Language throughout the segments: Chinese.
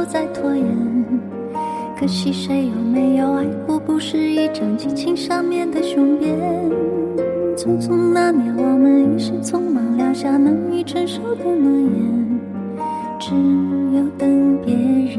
不再拖延。可惜谁又没有爱过，不是一张激情上面的雄辩。匆匆那年，我们一时匆忙撂下难以承受的诺言，只有等别人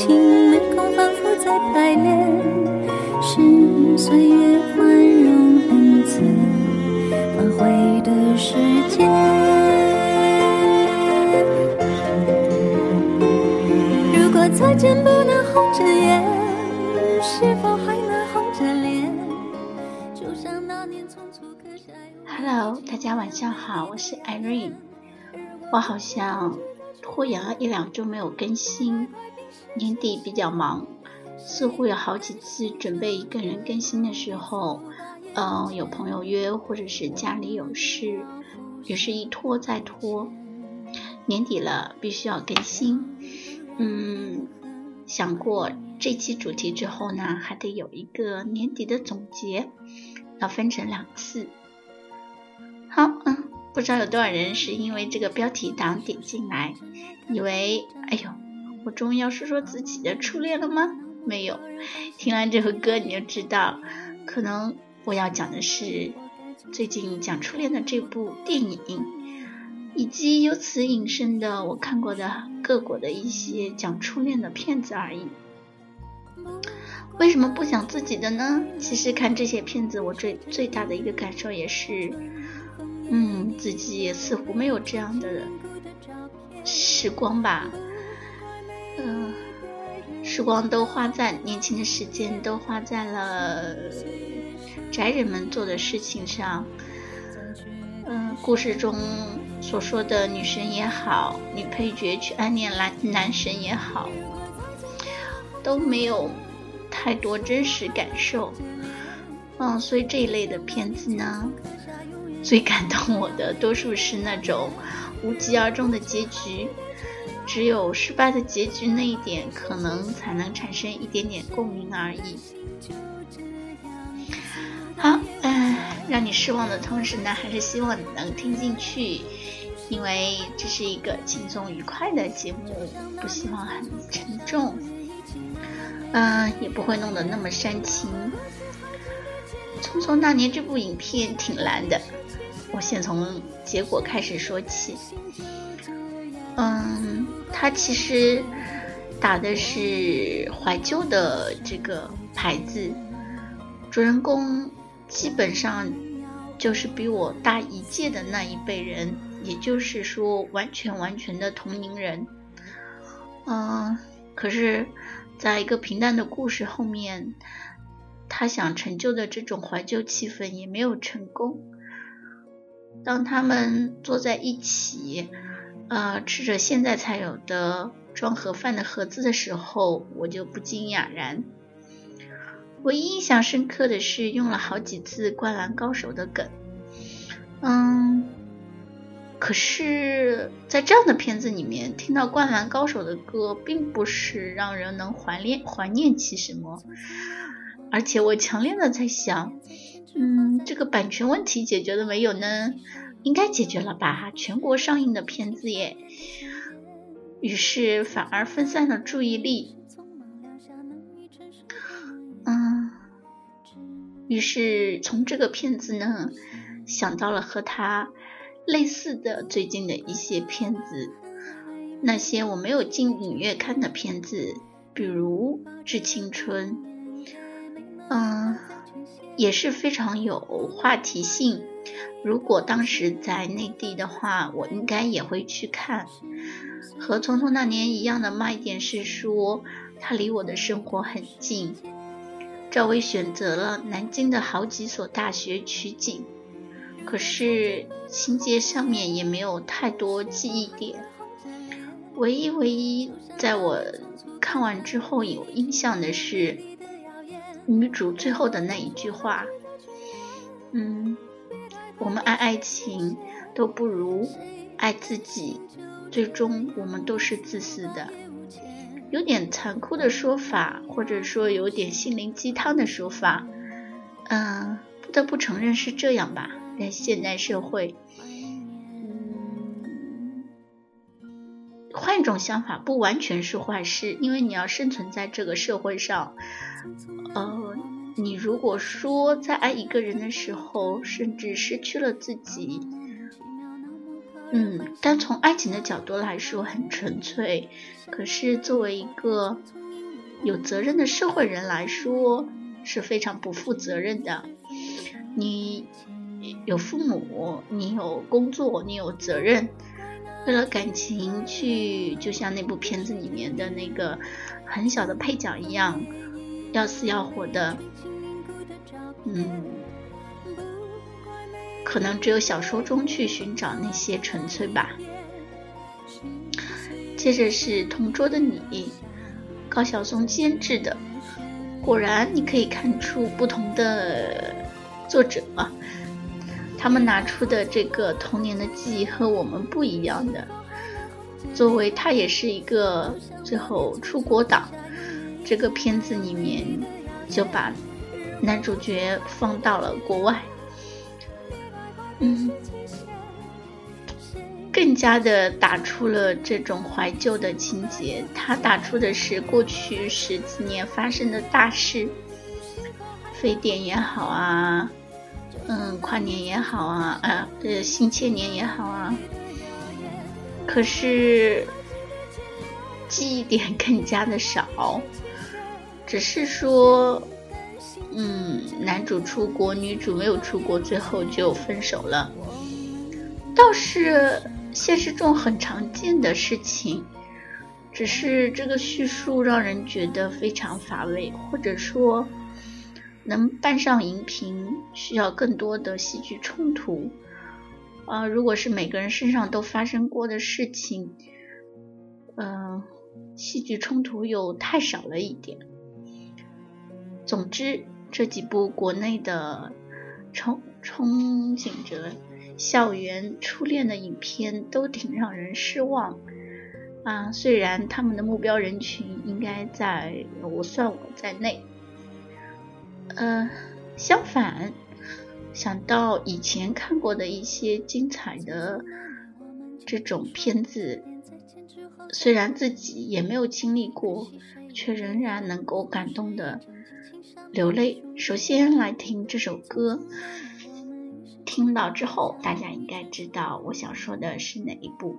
情没空反复再排练，是岁月宽容恩赐反悔的时间。如果再见不能红着眼，是否还能红着脸？就像那年匆促刻下 Hello，大家晚上好，我是 Irene。我好像拖延了一两周没有更新，年底比较忙，似乎有好几次准备一个人更新的时候，嗯、有朋友约或者是家里有事，于是一拖再拖。年底了，必须要更新。嗯，想过这期主题之后呢，还得有一个年底的总结，要分成两次。好，嗯，不知道有多少人是因为这个标题党点进来，以为哎呦，我终于要说说自己的初恋了吗？没有，听完这首歌你就知道，可能我要讲的是最近讲初恋的这部电影，以及由此引申的我看过的各国的一些讲初恋的片子而已。为什么不讲自己的呢？其实看这些片子，我最最大的一个感受也是，嗯，自己似乎没有这样的时光吧。嗯、时光都花在年轻的时间都花在了宅人们做的事情上。嗯、故事中所说的女神也好，女配角去暗恋男男神也好，都没有太多真实感受。嗯，所以这一类的片子呢，最感动我的多数是那种无疾而终的结局，只有失败的结局那一点可能才能产生一点点共鸣而已。好，嗯，让你失望的同时呢，还是希望你能听进去，因为这是一个轻松愉快的节目，不希望很沉重。嗯，也不会弄得那么煽情。《匆匆那年》这部影片挺难的，我先从结果开始说起。嗯，它其实打的是怀旧的这个牌子，主人公基本上就是比我大一届的那一辈人，也就是说完全完全的同龄人。嗯，可是，在一个平淡的故事后面，他想成就的这种怀旧气氛也没有成功。当他们坐在一起，呃，吃着现在才有的装盒饭的盒子的时候，我就不禁哑然。唯一印象深刻的是用了好几次《灌篮高手》的梗，嗯，可是，在这样的片子里面，听到《灌篮高手》的歌，并不是让人能怀念怀念起什么，而且我强烈的在想，嗯，这个版权问题解决了没有呢？应该解决了吧，全国上映的片子耶。于是反而分散了注意力，嗯，于是从这个片子呢，想到了和他类似的最近的一些片子，那些我没有进影院看的片子，比如《致青春》，嗯，也是非常有话题性。如果当时在内地的话，我应该也会去看。和《匆匆那年》一样的卖点是说，它离我的生活很近。赵薇选择了南京的好几所大学取景，可是情节上面也没有太多记忆点。唯一唯一在我看完之后有印象的是女主最后的那一句话，嗯。我们爱爱情都不如爱自己，最终我们都是自私的。有点残酷的说法，或者说有点心灵鸡汤的说法，嗯，不得不承认是这样吧。在现代社会，这种想法，不完全是坏事，因为你要生存在这个社会上，呃，你如果说在爱一个人的时候，甚至失去了自己。嗯，但从爱情的角度来说很纯粹，可是作为一个有责任的社会人来说是非常不负责任的。你有父母，你有工作，你有责任，为了感情去，就像那部片子里面的那个很小的配角一样，要死要活的，嗯。可能只有小说中去寻找那些纯粹吧。接着是《同桌的你》，高晓松监制的。果然，你可以看出不同的作者，他们拿出的这个童年的记忆和我们不一样的。作为他也是一个最后出国党，这个片子里面就把男主角放到了国外。嗯，更加的打出了这种怀旧的情节。他打出的是过去十几年发生的大事，非典也好啊，嗯，跨年也好啊，啊，呃，新千年也好啊。可是记忆点更加的少，只是说。嗯，男主出国，女主没有出国，最后就分手了，倒是现实中很常见的事情，只是这个叙述让人觉得非常乏味，或者说能搬上荧屏需要更多的戏剧冲突。啊，如果是每个人身上都发生过的事情，嗯，戏剧冲突又太少了一点。总之。这几部国内的憧憧憬着校园初恋的影片都挺让人失望啊！虽然他们的目标人群应该在我算我在内，呃，相反，想到以前看过的一些精彩的这种片子，虽然自己也没有经历过，却仍然能够感动的。流泪。首先来听这首歌，听到之后，大家应该知道我想说的是哪一部。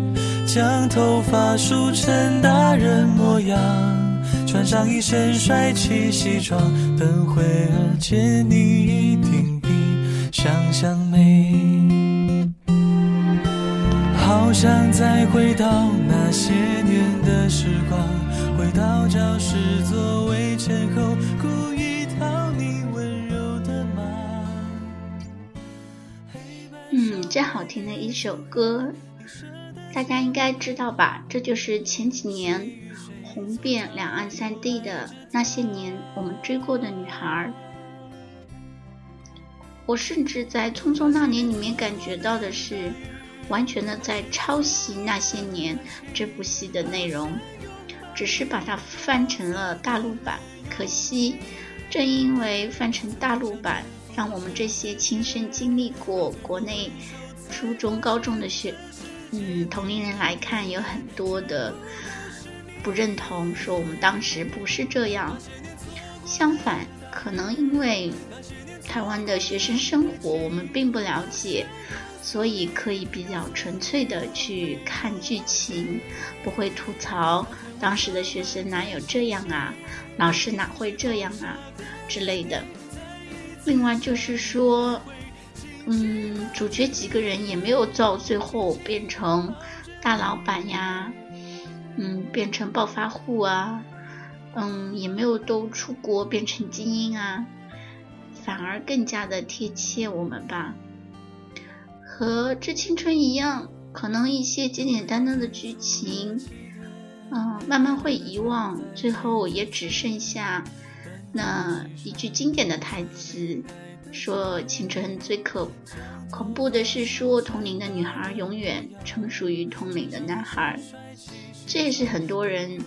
将头发梳成大人模样，穿上一身帅气西装，等会儿见你一定比想象美。好想再回到那些年的时光，回到教室座位前后。故意讨你温柔的骂。嗯真好听的一首歌，大家应该知道吧？这就是前几年红遍两岸三地的那些年我们追过的女孩。我甚至在《匆匆那年》里面感觉到的是，完全的在抄袭《那些年》这部戏的内容，只是把它翻成了大陆版。可惜，正因为翻成大陆版，让我们这些亲身经历过国内。初中、高中的学，嗯，同龄人来看有很多的不认同，说我们当时不是这样。相反，可能因为台湾的学生生活我们并不了解，所以可以比较纯粹的去看剧情，不会吐槽当时的学生哪有这样啊，老师哪会这样啊之类的。另外就是说，嗯，主角几个人也没有到最后变成大老板呀，嗯，变成暴发户啊。嗯，也没有都出国变成精英啊，反而更加的贴切我们吧。和《致青春》一样，可能一些简简单单的剧情，嗯，慢慢会遗忘，最后也只剩下那一句经典的台词：说青春最可恐怖的是说同龄的女孩永远成熟于同龄的男孩。这也是很多人。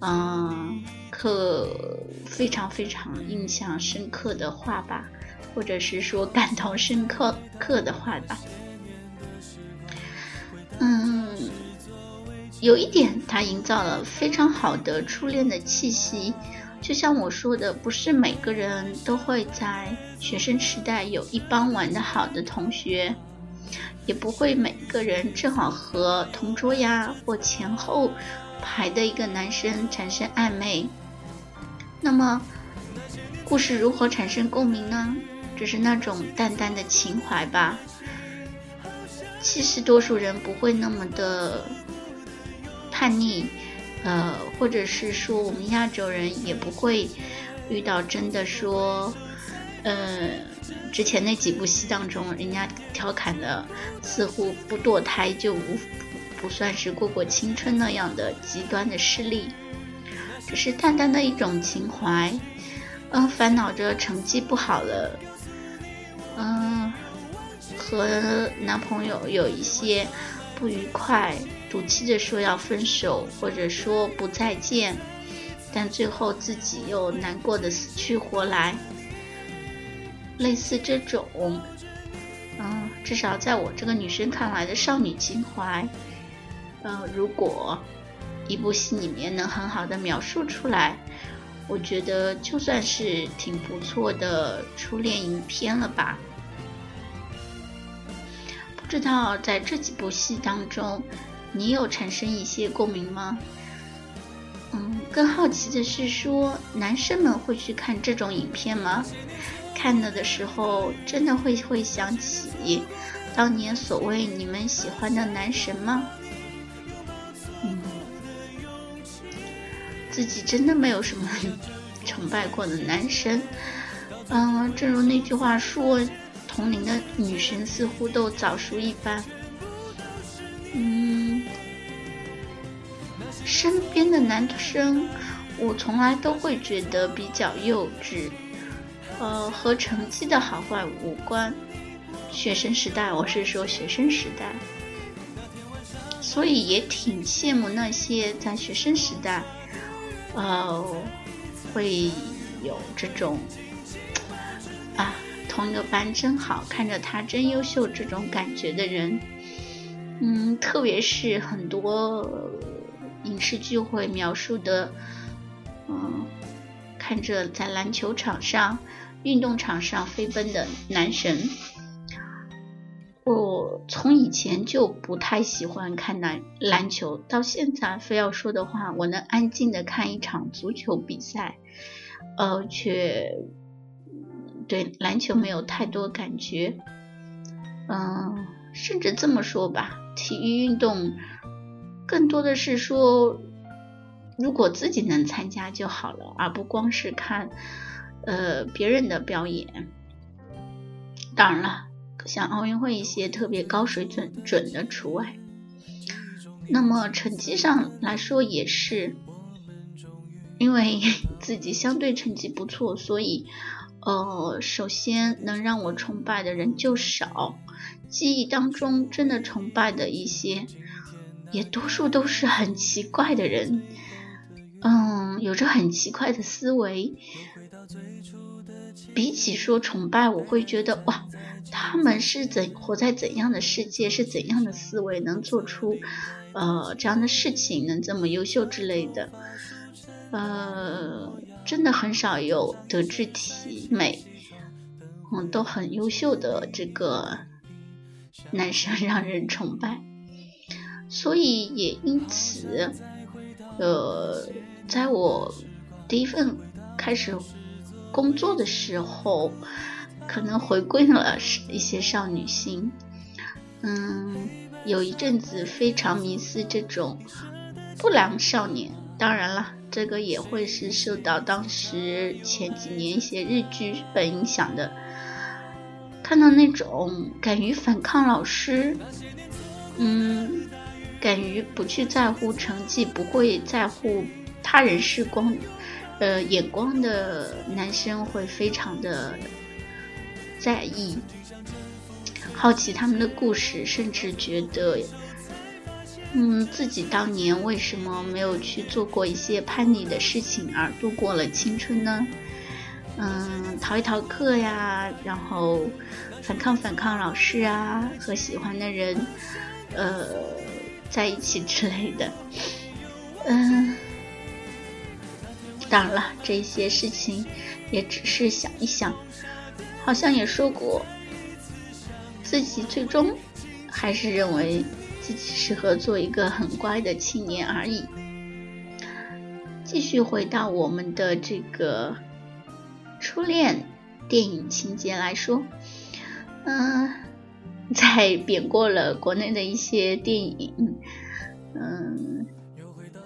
嗯，可非常非常印象深刻的话吧，或者是说感同身刻刻的话吧。嗯，有一点，它营造了非常好的初恋的气息。就像我说的，不是每个人都会在学生时代有一帮玩的好的同学，也不会每个人正好和同桌呀或前后。排的一个男生产生暧昧，那么故事如何产生共鸣呢？只是那种淡淡的情怀吧。其实多数人不会那么的叛逆，呃，或者是说我们亚洲人也不会遇到真的说，呃，之前那几部戏当中人家调侃的，似乎不堕胎就无。不算是过过青春那样的极端的事例，只是淡淡的一种情怀。嗯，烦恼着成绩不好了，嗯，和男朋友有一些不愉快，赌气的说要分手，或者说不再见，但最后自己又难过的死去活来。类似这种，嗯，至少在我这个女生看来的少女情怀。呃，如果一部戏里面能很好的描述出来，我觉得就算是挺不错的初恋影片了吧。不知道在这几部戏当中，你有产生一些共鸣吗？嗯，更好奇的是说，男生们会去看这种影片吗？看了的时候，真的会会想起当年所谓你们喜欢的男神吗？嗯自己真的没有什么崇拜过的男神，嗯，正如那句话说，同龄的女神似乎都早熟一般，嗯，身边的男生，我从来都会觉得比较幼稚，呃，和成绩的好坏无关。学生时代，我是说学生时代，所以也挺羡慕那些在学生时代。呃，会有这种啊，同一个班真好看着他真优秀这种感觉的人，嗯，特别是很多影视剧会描述的，嗯，看着在篮球场上、运动场上飞奔的男神。我从以前就不太喜欢看篮篮球，到现在非要说的话，我能安静的看一场足球比赛，呃，却对篮球没有太多感觉。嗯，甚至这么说吧，体育运动更多的是说，如果自己能参加就好了，而不光是看呃别人的表演。当然了。像奥运会一些特别高水准准的除外，那么成绩上来说也是，因为 自己相对成绩不错，所以呃，首先能让我崇拜的人就少，记忆当中真的崇拜的一些，也多数都是很奇怪的人，嗯，有着很奇怪的思维，比起说崇拜，我会觉得哇。他们是怎活在怎样的世界，是怎样的思维，能做出呃这样的事情，能这么优秀之类的，呃，真的很少有德智体美，嗯，都很优秀的这个男生让人崇拜，所以也因此，呃，在我第一份开始工作的时候，可能回归了一些少女心，嗯，有一阵子非常迷思这种不良少年，当然了。这个也会是受到当时前几年一些日剧本影响的，看到那种敢于反抗老师，嗯，敢于不去在乎成绩，不会在乎他人视光，呃眼光的男生会非常的在意，好奇他们的故事，甚至觉得。嗯，自己当年为什么没有去做过一些叛逆的事情而度过了青春呢？嗯，逃一逃课呀，然后反抗反抗老师啊，和喜欢的人呃在一起之类的。嗯，当然了，这些事情也只是想一想，好像也说过，自己最终还是认为。自己适合做一个很乖的青年而已。继续回到我们的这个初恋电影情节来说，嗯，在贬过了国内的一些电影，嗯，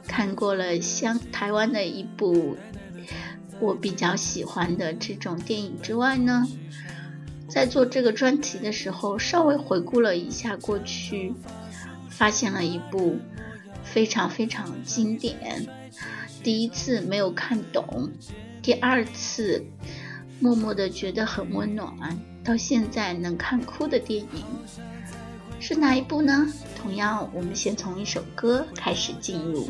看过了香台湾的一部我比较喜欢的这种电影之外呢，在做这个专题的时候，稍微回顾了一下过去。发现了一部非常非常经典，第一次没有看懂，第二次默默的觉得很温暖，到现在能看哭的电影是哪一部呢？同样，我们先从一首歌开始进入。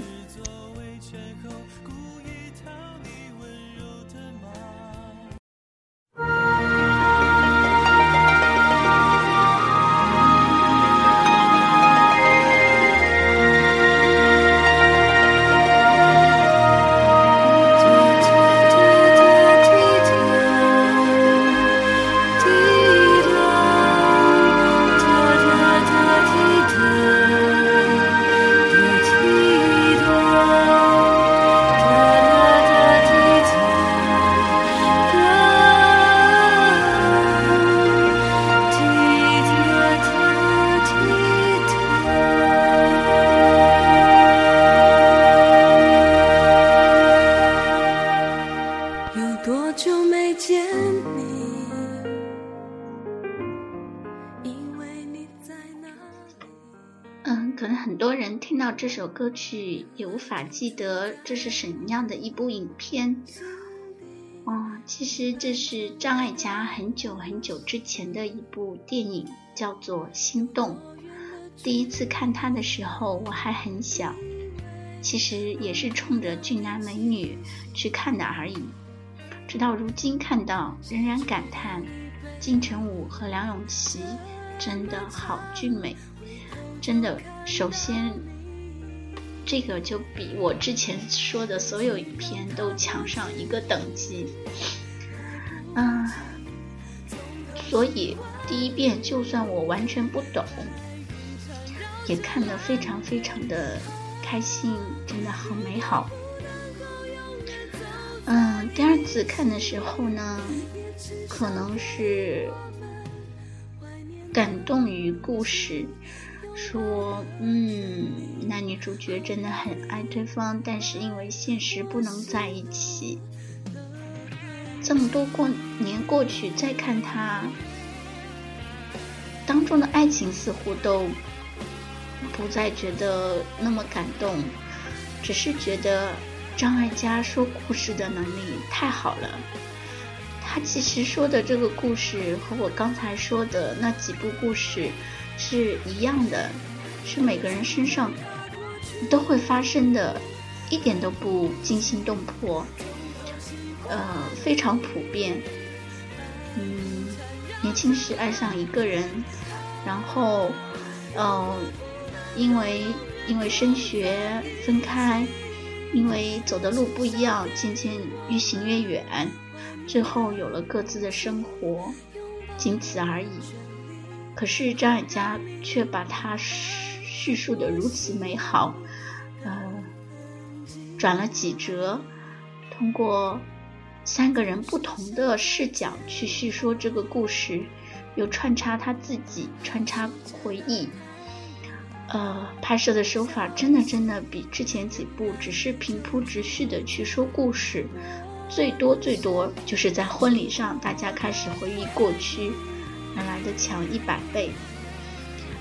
歌曲也无法记得这是什么样的一部影片。哦，其实这是张艾嘉很久很久之前的一部电影，叫做《心动》。第一次看它的时候我还很小，其实也是冲着俊男美女去看的而已。直到如今看到，仍然感叹金城武和梁咏琪真的好俊美，真的。首先。这个就比我之前说的所有影片都强上一个等级，嗯，所以第一遍就算我完全不懂，也看得非常非常的开心，真的很美好。嗯，第二次看的时候呢，可能是感动于故事。说，嗯，男女主角真的很爱对方，但是因为现实不能在一起。这么多过年过去，再看他当中的爱情，似乎都不再觉得那么感动，只是觉得张艾嘉说故事的能力太好了。他其实说的这个故事和我刚才说的那几部故事。是一样的，是每个人身上都会发生的，一点都不惊心动魄，呃，非常普遍。嗯，年轻时爱上一个人，然后，呃，因为因为升学分开，因为走的路不一样，渐渐越行越远，最后有了各自的生活，仅此而已。可是张艾嘉却把它叙述的如此美好，呃，转了几折，通过三个人不同的视角去叙说这个故事，又穿插他自己，穿插回忆。呃，拍摄的手法真的真的比之前几部只是平铺直叙的去说故事，最多最多就是在婚礼上大家开始回忆过去，原来的强一百倍，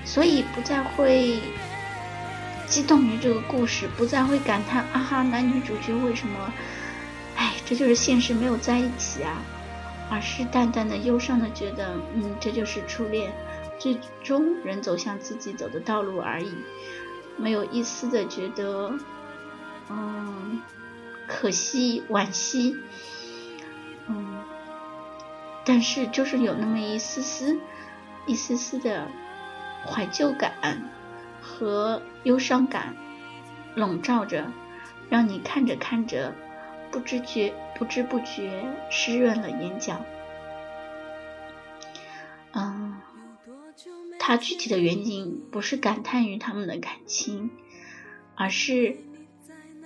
所以不再会激动于这个故事，不再会感叹啊哈男女主角为什么，哎，这就是现实没有在一起啊，而是淡淡的忧伤的觉得，嗯，这就是初恋。最终，人走向自己走的道路而已，没有一丝的觉得，嗯，可惜、惋惜，嗯，但是就是有那么一丝丝、一丝丝的怀旧感和忧伤感笼罩着，让你看着看着，不知觉、不知不觉湿润了眼角。他具体的原因不是感叹于他们的感情，而是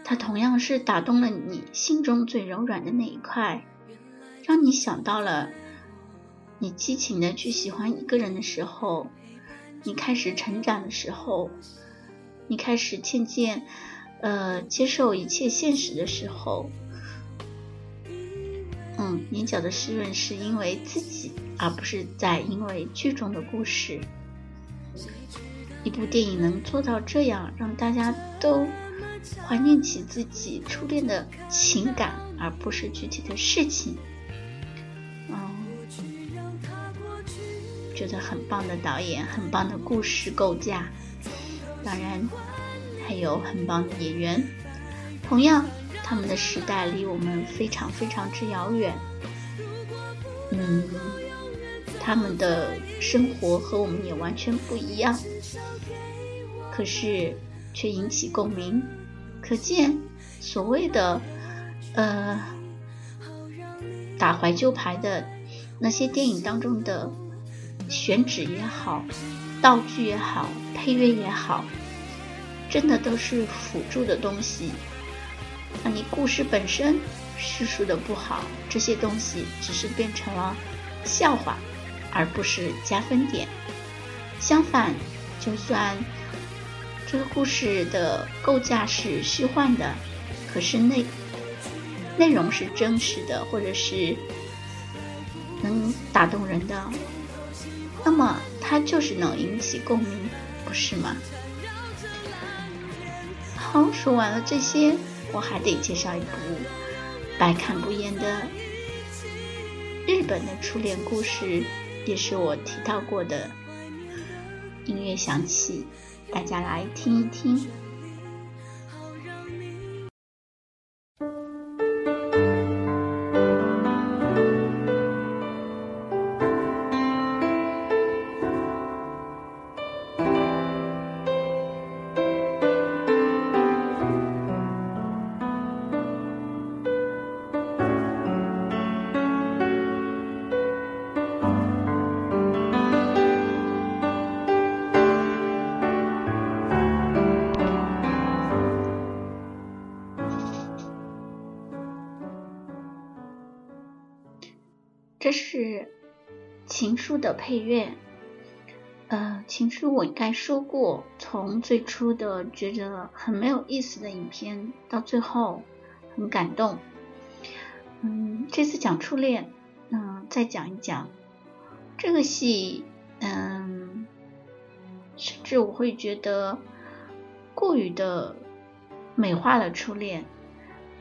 它同样是打动了你心中最柔软的那一块，让你想到了你激情的去喜欢一个人的时候，你开始成长的时候，你开始渐渐呃接受一切现实的时候，嗯，眼角的湿润是因为自己，而不是在因为剧中的故事。一部电影能做到这样，让大家都怀念起自己初恋的情感，而不是具体的事情，嗯，觉得很棒的导演，很棒的故事构架，当然还有很棒的演员。同样，他们的时代离我们非常非常之遥远，嗯，他们的生活和我们也完全不一样。可是，却引起共鸣，可见所谓的，呃，打怀旧牌的那些电影当中的选址也好，道具也好，配乐也好，真的都是辅助的东西。那你故事本身叙述的不好，这些东西只是变成了笑话，而不是加分点。相反，就算。这个故事的构架是虚幻的，可是内内容是真实的，或者是能打动人的，那么它就是能引起共鸣，不是吗？好，说完了这些，我还得介绍一部百看不厌的日本的初恋故事，也是我提到过的。音乐响起。大家来听一听。这是《情书》的配乐，呃，《情书》我应该说过，从最初的觉得很没有意思的影片，到最后很感动。嗯，这次讲初恋，嗯，再讲一讲这个戏，嗯，甚至我会觉得过于的美化了初恋，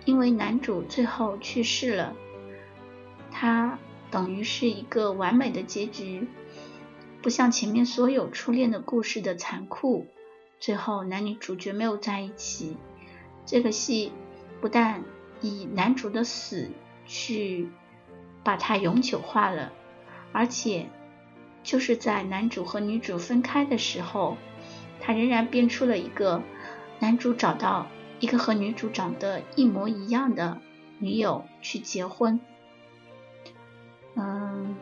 因为男主最后去世了，他。等于是一个完美的结局，不像前面所有初恋的故事的残酷，最后男女主角没有在一起。这个戏不但以男主的死去把它永久化了，而且就是在男主和女主分开的时候，他仍然编出了一个男主找到一个和女主长得一模一样的女友去结婚。嗯，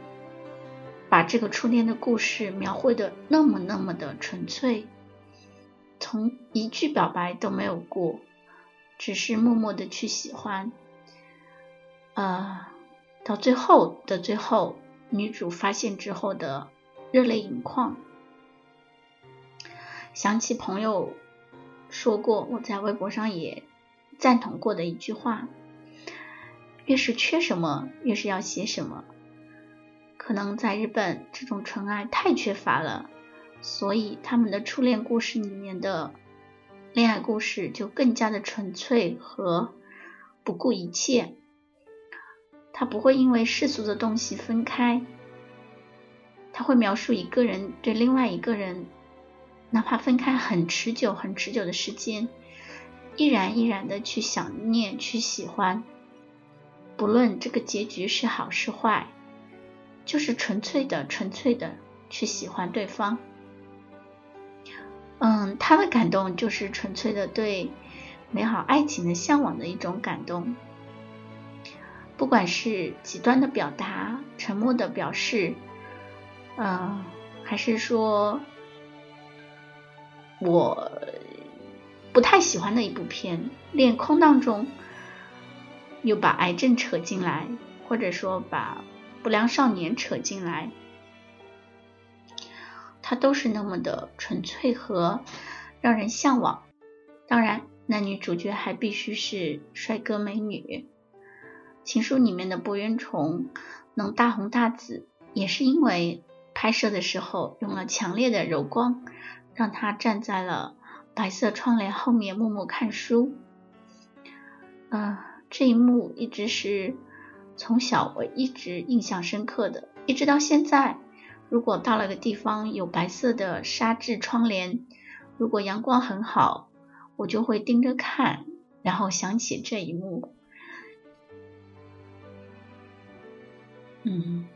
把这个初恋的故事描绘的那么那么的纯粹，从一句表白都没有过，只是默默的去喜欢。呃，到最后的最后，女主发现之后的热泪盈眶。想起朋友说过，我在微博上也赞同过的一句话：越是缺什么，越是要写什么。可能在日本，这种纯爱太缺乏了，所以他们的初恋故事里面的恋爱故事就更加的纯粹和不顾一切。他不会因为世俗的东西分开，他会描述一个人对另外一个人。哪怕分开很持久、很持久的时间，依然依然的去想念、去喜欢，不论这个结局是好是坏，就是纯粹的、纯粹的去喜欢对方。嗯，他的感动就是纯粹的对美好爱情的向往的一种感动，不管是极端的表达、沉默的表示，嗯，还是说。我不太喜欢的一部片《恋空》当中，又把癌症扯进来，或者说把不良少年扯进来，他都是那么的纯粹和让人向往。当然，男女主角还必须是帅哥美女。《情书》里面的博元崇能大红大紫，也是因为拍摄的时候用了强烈的柔光。让他站在了白色窗帘后面默默看书。嗯，这一幕一直是从小我一直印象深刻的，一直到现在。如果到了个地方有白色的纱质窗帘，如果阳光很好，我就会盯着看，然后想起这一幕。嗯。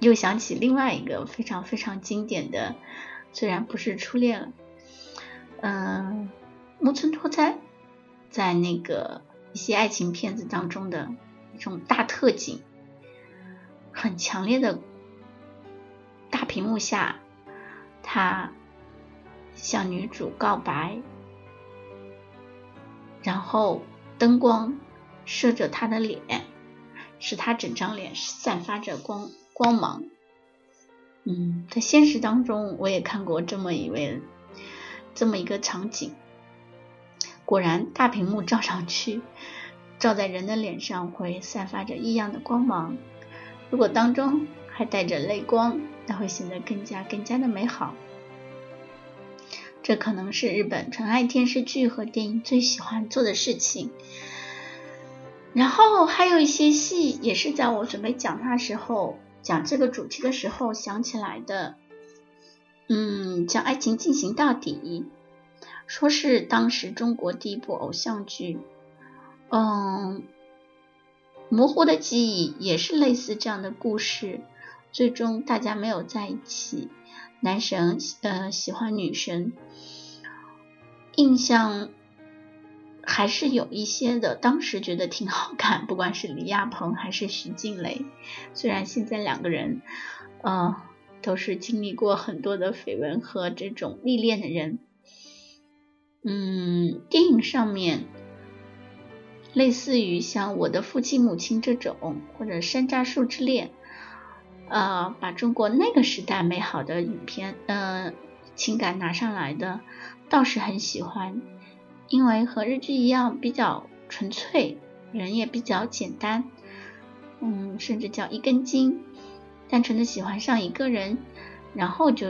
又想起另外一个非常非常经典的，虽然不是初恋了，嗯，木村拓哉在那个一些爱情片子当中的一种大特景，很强烈的大屏幕下，他向女主告白，然后灯光射着他的脸，使他整张脸散发着光。光芒，嗯，在现实当中我也看过这么一位，这么一个场景。果然，大屏幕照上去，照在人的脸上会散发着异样的光芒。如果当中还带着泪光，那会显得更加更加的美好。这可能是日本纯爱电视剧和电影最喜欢做的事情。然后还有一些戏，也是在我准备讲它时候。讲这个主题的时候想起来的，嗯，将爱情进行到底，说是当时中国第一部偶像剧，嗯，模糊的记忆也是类似这样的故事，最终大家没有在一起，男神呃喜欢女神，印象。还是有一些的，当时觉得挺好看，不管是李亚鹏还是徐静蕾，虽然现在两个人，呃，都是经历过很多的绯闻和这种历练的人，嗯，电影上面类似于像我的父亲母亲这种，或者山楂树之恋，呃，把中国那个时代美好的影片，呃，情感拿上来的，倒是很喜欢。因为和日剧一样比较纯粹，人也比较简单，嗯，甚至叫一根筋，单纯的喜欢上一个人，然后就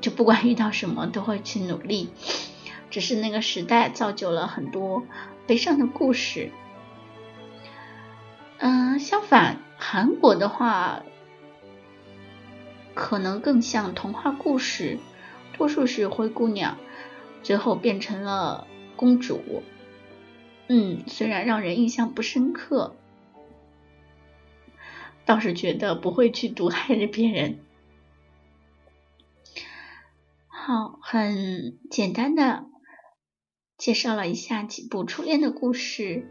就不管遇到什么都会去努力。只是那个时代造就了很多悲伤的故事。嗯，相反，韩国的话可能更像童话故事，多数是灰姑娘。最后变成了公主，嗯，虽然让人印象不深刻，倒是觉得不会去毒害着别人。好，很简单的介绍了一下几部初恋的故事。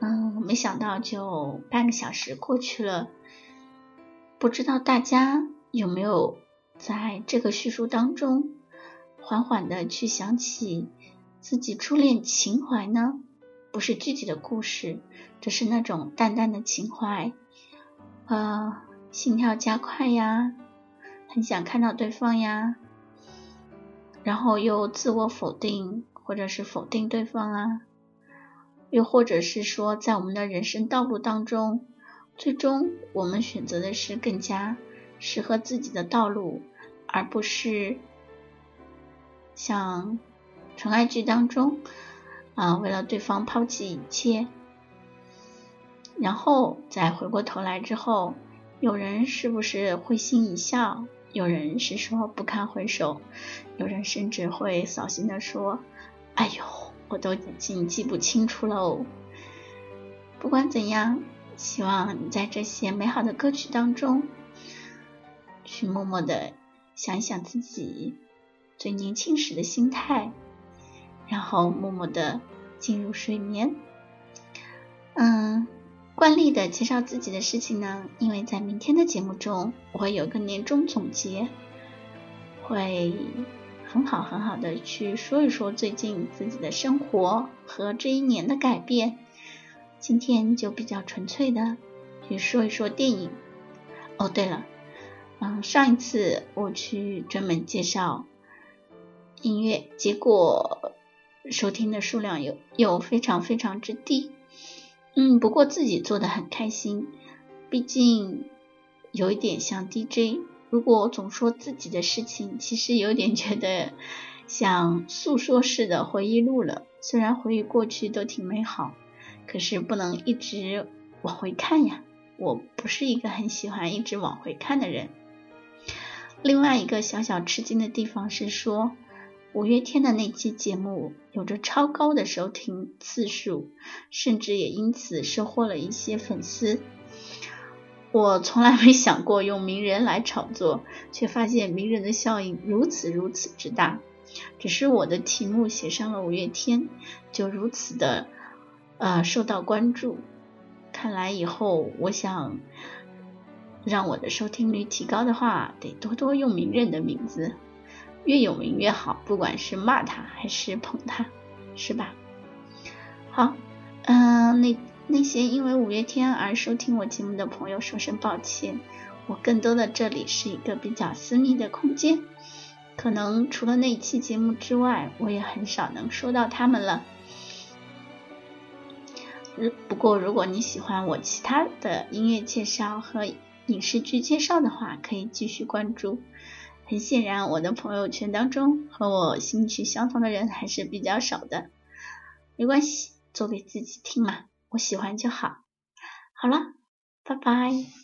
嗯，没想到就半个小时过去了，不知道大家有没有在这个叙述当中缓缓的去想起自己初恋情怀呢？不是具体的故事，只是那种淡淡的情怀，呃，心跳加快呀，很想看到对方呀，然后又自我否定或者是否定对方啊。又或者是说，在我们的人生道路当中，最终我们选择的是更加适合自己的道路，而不是像纯爱剧当中啊，为了对方抛弃一切，然后再回过头来之后，有人是不是会心一笑？有人是说不堪回首，有人甚至会扫兴的说：“哎呦。”我都已经记不清楚喽。不管怎样，希望你在这些美好的歌曲当中，去默默的想一想自己最年轻时的心态，然后默默的进入睡眠。嗯，惯例的介绍自己的事情呢，因为在明天的节目中，我会有个年终总结，会。很好，很好的去说一说最近自己的生活和这一年的改变。今天就比较纯粹的去说一说电影。哦，对了，嗯，上一次我去专门介绍音乐，结果收听的数量有有非常非常之低。嗯，不过自己做的很开心，毕竟有一点像 DJ。如果总说自己的事情，其实有点觉得像诉说式的回忆录了。虽然回忆过去都挺美好，可是不能一直往回看呀。我不是一个很喜欢一直往回看的人。另外一个小小吃惊的地方是说，五月天的那期节目有着超高的收听次数，甚至也因此收获了一些粉丝。我从来没想过用名人来炒作，却发现名人的效应如此如此之大。只是我的题目写上了五月天，就如此的呃受到关注。看来以后我想让我的收听率提高的话，得多多用名人的名字，越有名越好，不管是骂他还是捧他，是吧？好，嗯，那。那些因为五月天而收听我节目的朋友，说声抱歉。我更多的这里是一个比较私密的空间，可能除了那期节目之外，我也很少能说到他们了。如不过如果你喜欢我其他的音乐介绍和影视剧介绍的话，可以继续关注。很显然，我的朋友圈当中和我兴趣相同的人还是比较少的。没关系，做给自己听嘛。我喜欢就好，好了，拜拜。